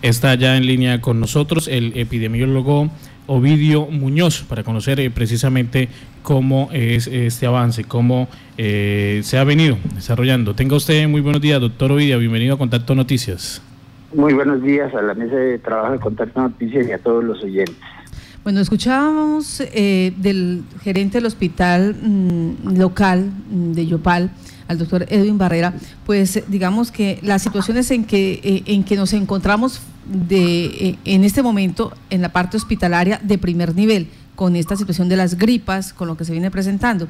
Está ya en línea con nosotros el epidemiólogo Ovidio Muñoz para conocer eh, precisamente cómo es este avance, cómo eh, se ha venido desarrollando. Tenga usted muy buenos días, doctor Ovidio. Bienvenido a Contacto Noticias. Muy buenos días a la mesa de trabajo de Contacto Noticias y a todos los oyentes. Bueno, escuchábamos eh, del gerente del hospital mm, local mm, de Yopal al doctor Edwin Barrera, pues digamos que las situaciones en que, eh, en que nos encontramos de, eh, en este momento en la parte hospitalaria de primer nivel, con esta situación de las gripas, con lo que se viene presentando.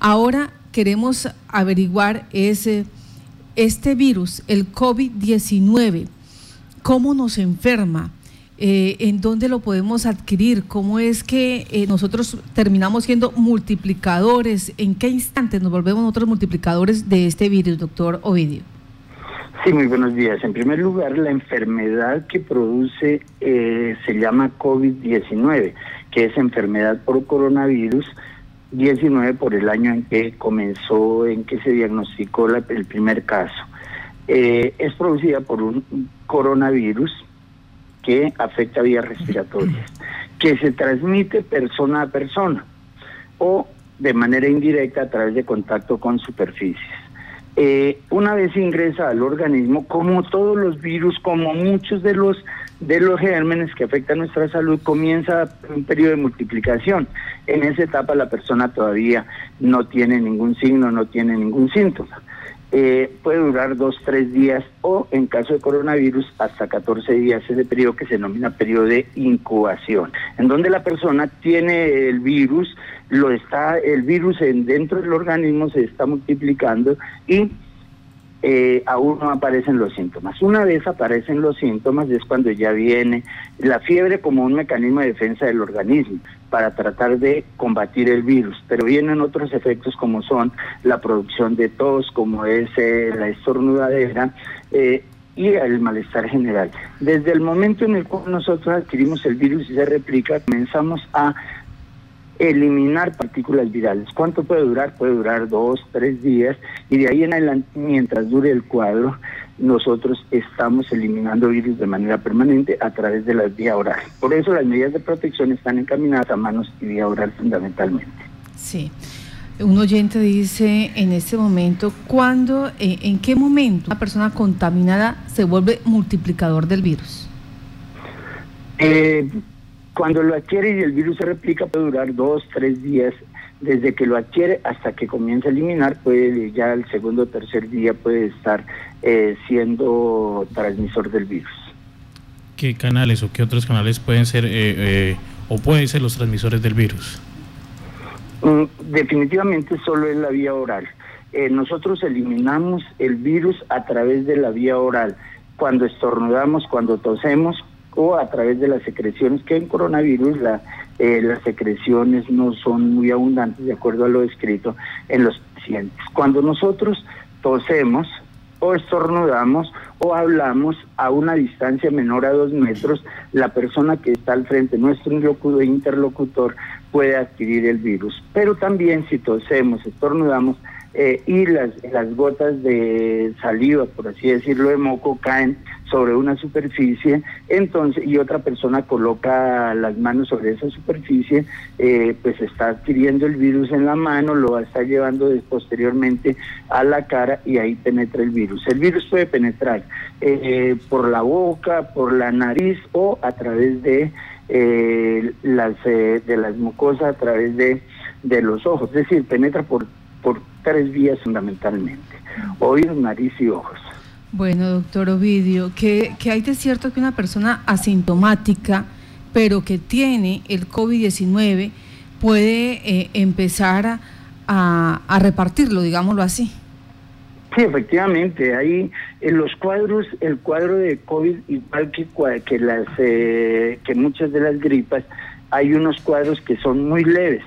Ahora queremos averiguar ese, este virus, el COVID-19, cómo nos enferma, eh, en dónde lo podemos adquirir, cómo es que eh, nosotros terminamos siendo multiplicadores, en qué instante nos volvemos otros multiplicadores de este virus, doctor Ovidio. Sí, muy buenos días. En primer lugar, la enfermedad que produce eh, se llama COVID-19, que es enfermedad por coronavirus 19 por el año en que comenzó, en que se diagnosticó el primer caso. es producida por un coronavirus que afecta vías respiratorias, que se transmite persona a persona o de manera indirecta a través de contacto con superficies. Eh, una vez ingresa al organismo, como todos los virus, como muchos de los de los gérmenes que afectan nuestra salud, comienza un periodo de multiplicación. En esa etapa la persona todavía no tiene ningún signo, no tiene ningún síntoma. Eh, puede durar dos, tres días o en caso de coronavirus hasta 14 días, ese periodo que se denomina periodo de incubación, en donde la persona tiene el virus, lo está, el virus en, dentro del organismo se está multiplicando y eh, aún no aparecen los síntomas. Una vez aparecen los síntomas es cuando ya viene la fiebre como un mecanismo de defensa del organismo para tratar de combatir el virus, pero vienen otros efectos como son la producción de tos, como es eh, la estornudadera, eh, y el malestar general. Desde el momento en el cual nosotros adquirimos el virus y se replica, comenzamos a eliminar partículas virales. ¿Cuánto puede durar? Puede durar dos, tres días y de ahí en adelante, mientras dure el cuadro, nosotros estamos eliminando virus de manera permanente a través de la vía oral. Por eso las medidas de protección están encaminadas a manos y vía oral fundamentalmente. Sí. Un oyente dice en este momento, ¿cuándo, eh, en qué momento una persona contaminada se vuelve multiplicador del virus? Eh, cuando lo adquiere y el virus se replica puede durar dos, tres días desde que lo adquiere hasta que comienza a eliminar, puede ya el segundo o tercer día puede estar eh, siendo transmisor del virus. ¿Qué canales o qué otros canales pueden ser eh, eh, o pueden ser los transmisores del virus? Mm, definitivamente solo es la vía oral. nosotros eliminamos el virus a través de la vía oral. Cuando estornudamos, cuando tosemos, o a través de las secreciones, que en coronavirus la, eh, las secreciones no son muy abundantes de acuerdo a lo descrito en los pacientes. Cuando nosotros tosemos o estornudamos o hablamos a una distancia menor a dos metros, la persona que está al frente, nuestro interlocutor, puede adquirir el virus. Pero también si tosemos, estornudamos, eh, y las, las gotas de saliva, por así decirlo, de moco caen sobre una superficie, entonces, y otra persona coloca las manos sobre esa superficie, eh, pues está adquiriendo el virus en la mano, lo estar llevando posteriormente a la cara y ahí penetra el virus. El virus puede penetrar eh, por la boca, por la nariz o a través de las de las mucosas, a través de, de los ojos, es decir, penetra por por tres vías fundamentalmente, oídos, nariz y ojos. Bueno, doctor Ovidio, ¿qué, hay de cierto que una persona asintomática, pero que tiene el COVID-19, puede eh, empezar a, repartirlo, digámoslo así? Sí, efectivamente, ahí en los cuadros, el cuadro de COVID, igual que, que, las, eh, que muchas de las gripas, hay unos cuadros que son muy leves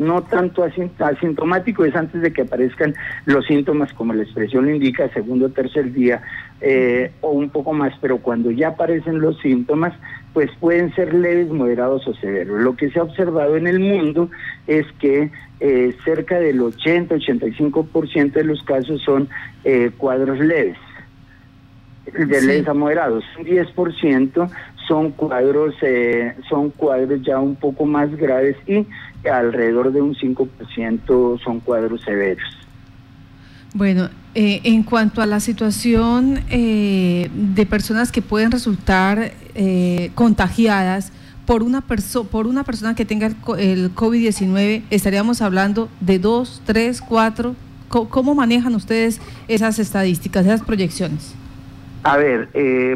no tanto asintomático, es antes de que aparezcan los síntomas, como la expresión lo indica, segundo o tercer día, eh, o un poco más, pero cuando ya aparecen los síntomas, pues pueden ser leves, moderados o severos. Lo que se ha observado en el mundo es que eh, cerca del 80-85% de los casos son eh, cuadros leves. de leves a moderados. Un 10% son cuadros, eh, son cuadros ya un poco más graves y alrededor de un 5% son cuadros severos. Bueno, eh, en cuanto a la situación eh, de personas que pueden resultar contagiadas por una, por una persona que tenga el, COVID-19, estaríamos hablando de dos, tres, cuatro. ¿Cómo, manejan ustedes esas estadísticas, esas proyecciones? A ver, eh,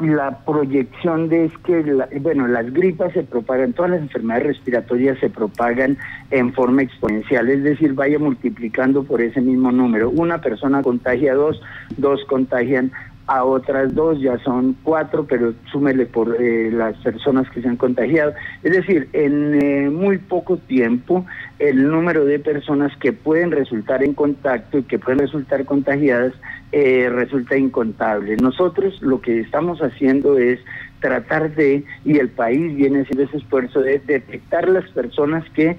la proyección de es que, bueno, las gripas se propagan, todas las enfermedades respiratorias se propagan en forma exponencial, es decir, vaya multiplicando por ese mismo número. Una persona contagia dos, dos contagian a otras dos, ya son cuatro, pero súmele por eh, las personas que se han contagiado. Es decir, en eh, muy poco tiempo el número de personas que pueden resultar en contacto y que pueden resultar contagiadas eh, resulta incontable. Nosotros lo que estamos haciendo es tratar de, y el país viene haciendo ese esfuerzo de detectar las personas que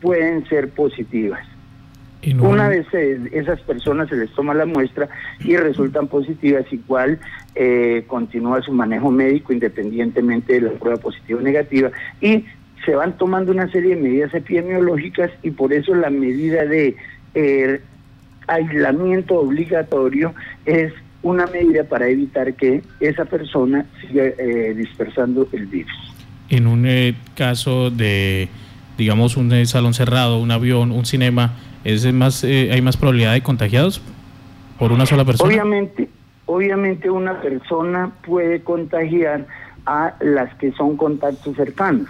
pueden ser positivas. Una vez esas personas se les toma la muestra y resultan positivas, igual eh, continúa su manejo médico independientemente de la prueba positiva o negativa y se van tomando una serie de medidas epidemiológicas y por eso la medida de eh, aislamiento obligatorio es una medida para evitar que esa persona siga eh, dispersando el virus. En un caso de, digamos, un salón cerrado, un avión, un cinema, ¿Es más, eh, ¿Hay más probabilidad de contagiados por una sola persona? Obviamente, obviamente una persona puede contagiar a las que son contactos cercanos.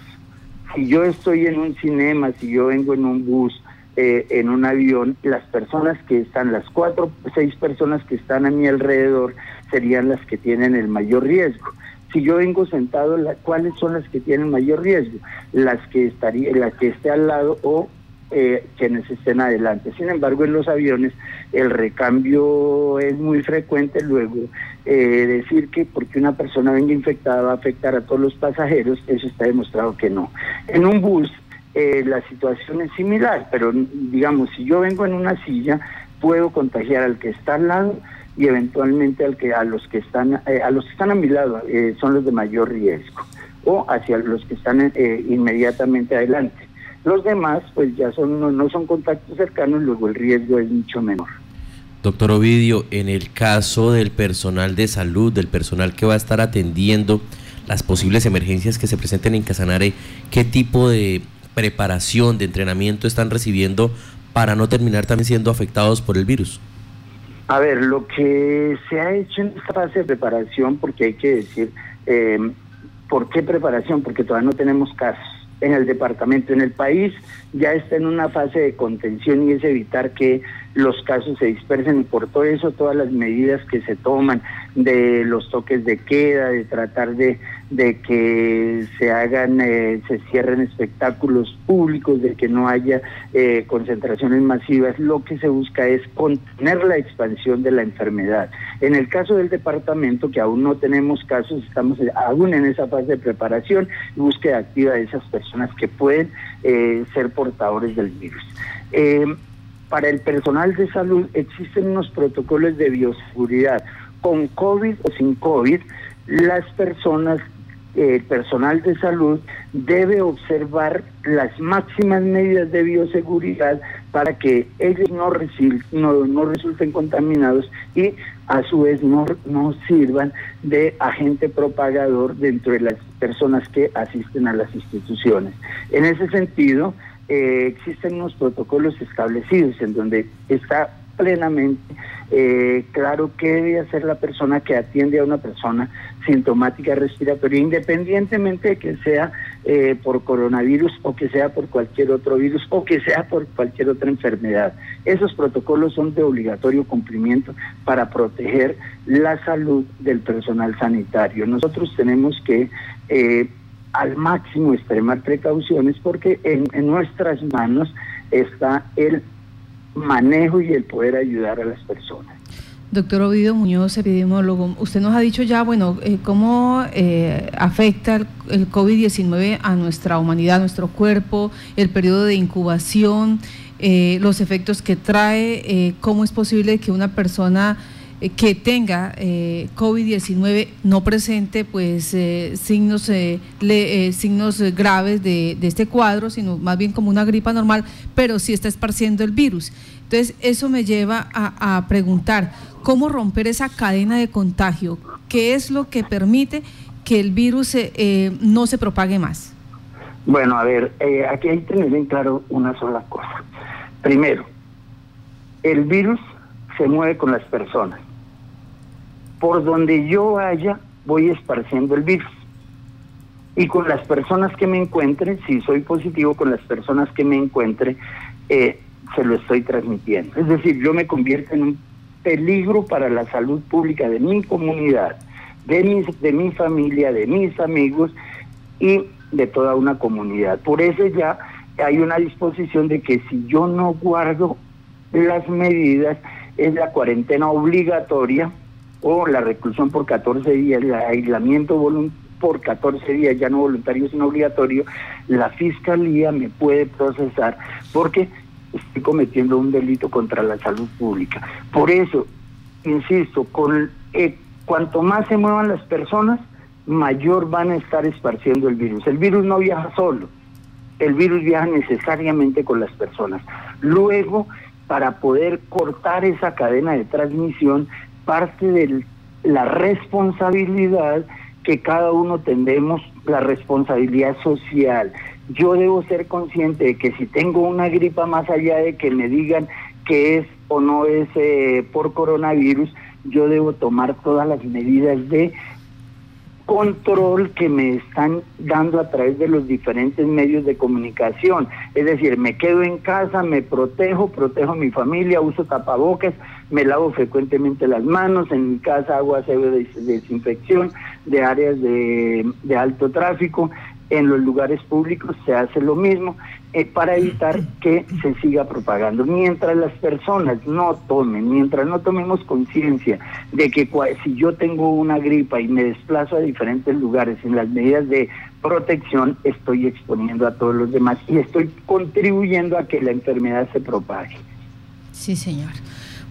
Si yo estoy en un cinema, si yo vengo en un bus, eh, en un avión, las personas que están, las cuatro, seis personas que están a mi alrededor, serían las que tienen el mayor riesgo. Si yo vengo sentado, ¿cuáles son las que tienen mayor riesgo? Las que estaría, las que esté al lado o eh, quienes estén adelante. Sin embargo, en los aviones el recambio es muy frecuente. Luego, eh, decir que porque una persona venga infectada va a afectar a todos los pasajeros, eso está demostrado que no. En un bus eh, la situación es similar, pero digamos, si yo vengo en una silla, puedo contagiar al que está al lado y eventualmente al que a los que están a los que están a mi lado son los de mayor riesgo o hacia los que están inmediatamente adelante. Los demás, pues ya son no, son contactos cercanos, luego el riesgo es mucho menor. Doctor Ovidio, en el caso del personal de salud, del personal que va a estar atendiendo las posibles emergencias que se presenten en Casanare, ¿qué tipo de preparación, de entrenamiento están recibiendo para no terminar también siendo afectados por el virus? A ver, lo que se ha hecho en esta fase de preparación, porque hay que decir, eh, ¿por qué preparación? Porque todavía no tenemos casos en el departamento. En el país ya está en una fase de contención y es evitar que los casos se dispersen y por todo eso todas las medidas que se toman de los toques de queda, de tratar de, de que se hagan, eh, se cierren espectáculos públicos, de que no haya eh, concentraciones masivas, lo que se busca es contener la expansión de la enfermedad. En el caso del departamento, que aún no tenemos casos, estamos aún en esa fase de preparación y búsqueda activa de esas personas que pueden eh, ser portadores del virus para el personal de salud existen unos protocolos de bioseguridad. Con COVID o sin COVID, las personas, el personal de salud debe observar las máximas medidas de bioseguridad para que ellos no, no, no resulten contaminados y a su vez no, no sirvan de agente propagador dentro de las personas que asisten a las instituciones. En ese sentido, eh, existen unos protocolos establecidos en donde está plenamente eh, claro qué debe hacer la persona que atiende a una persona sintomática respiratoria, independientemente de que sea eh, por coronavirus o que sea por cualquier otro virus o que sea por cualquier otra enfermedad. Esos protocolos son de obligatorio cumplimiento para proteger la salud del personal sanitario. Nosotros tenemos que al máximo extremar precauciones porque en, nuestras manos está el manejo y el poder ayudar a las personas. Doctor Ovidio Muñoz, epidemiólogo, usted nos ha dicho ya, bueno, eh, cómo eh, afecta el, COVID-19 a nuestra humanidad, a nuestro cuerpo, el periodo de incubación, eh, los efectos que trae, cómo es posible que una persona eh, que tenga eh, COVID-19 no presente pues eh, signos, signos graves de, este cuadro, sino más bien como una gripa normal, pero sí está esparciendo el virus. Entonces, eso me lleva a, preguntar, ¿cómo romper esa cadena de contagio? ¿Qué es lo que permite que el virus no se propague más? Bueno, a ver, aquí hay que tener en claro una sola cosa. Primero, el virus se mueve con las personas por donde yo vaya, voy esparciendo el virus. Y con las personas que me encuentre, si soy positivo con las personas que me encuentre, eh, se lo estoy transmitiendo. Es decir, yo me convierto en un peligro para la salud pública de mi comunidad, de, mis, de mi familia, de mis amigos y de toda una comunidad. Por eso ya hay una disposición de que si yo no guardo las medidas, es la cuarentena obligatoria o la reclusión por 14 días, el aislamiento por 14 días, ya no voluntario sino obligatorio, la fiscalía me puede procesar porque estoy cometiendo un delito contra la salud pública. Por eso, insisto, con eh, cuanto más se muevan las personas, mayor van a estar esparciendo el virus. El virus no viaja solo, el virus viaja necesariamente con las personas. Luego, para poder cortar esa cadena de transmisión, parte de la responsabilidad que cada uno tendemos, la responsabilidad social. Yo debo ser consciente de que si tengo una gripa más allá de que me digan que es o no es eh, por coronavirus, yo debo tomar todas las medidas de control que me están dando a través de los diferentes medios de comunicación. Es decir, me quedo en casa, me protejo, protejo a mi familia, uso tapabocas, me lavo frecuentemente las manos, en mi casa hago aseo de desinfección de áreas de, de alto tráfico, en los lugares públicos se hace lo mismo eh, para evitar que se siga propagando. Mientras las personas no tomen, mientras no tomemos conciencia de que si yo tengo una gripa y me desplazo a diferentes lugares en las medidas de protección, estoy exponiendo a todos los demás y estoy contribuyendo a que la enfermedad se propague. Sí, señor.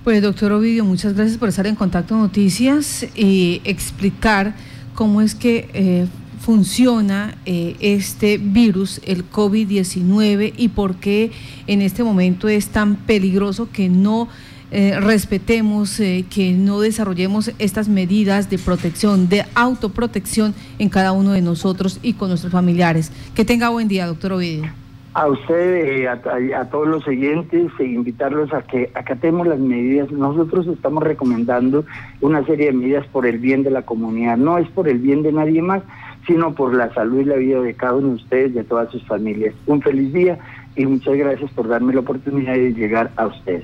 Pues doctor Ovidio, muchas gracias por estar en Contacto Noticias y explicar cómo es que... Eh, funciona eh, este virus, el COVID-19, y por qué en este momento es tan peligroso que no eh, respetemos, eh, que no desarrollemos estas medidas de protección, de autoprotección en cada uno de nosotros y con nuestros familiares. Que tenga buen día, doctor Ovidio. A usted, a, todos los oyentes, e invitarlos a que acatemos las medidas. Nosotros estamos recomendando una serie de medidas por el bien de la comunidad, no es por el bien de nadie más, sino por la salud y la vida de cada uno de ustedes, de todas sus familias. Un feliz día y muchas gracias por darme la oportunidad de llegar a ustedes.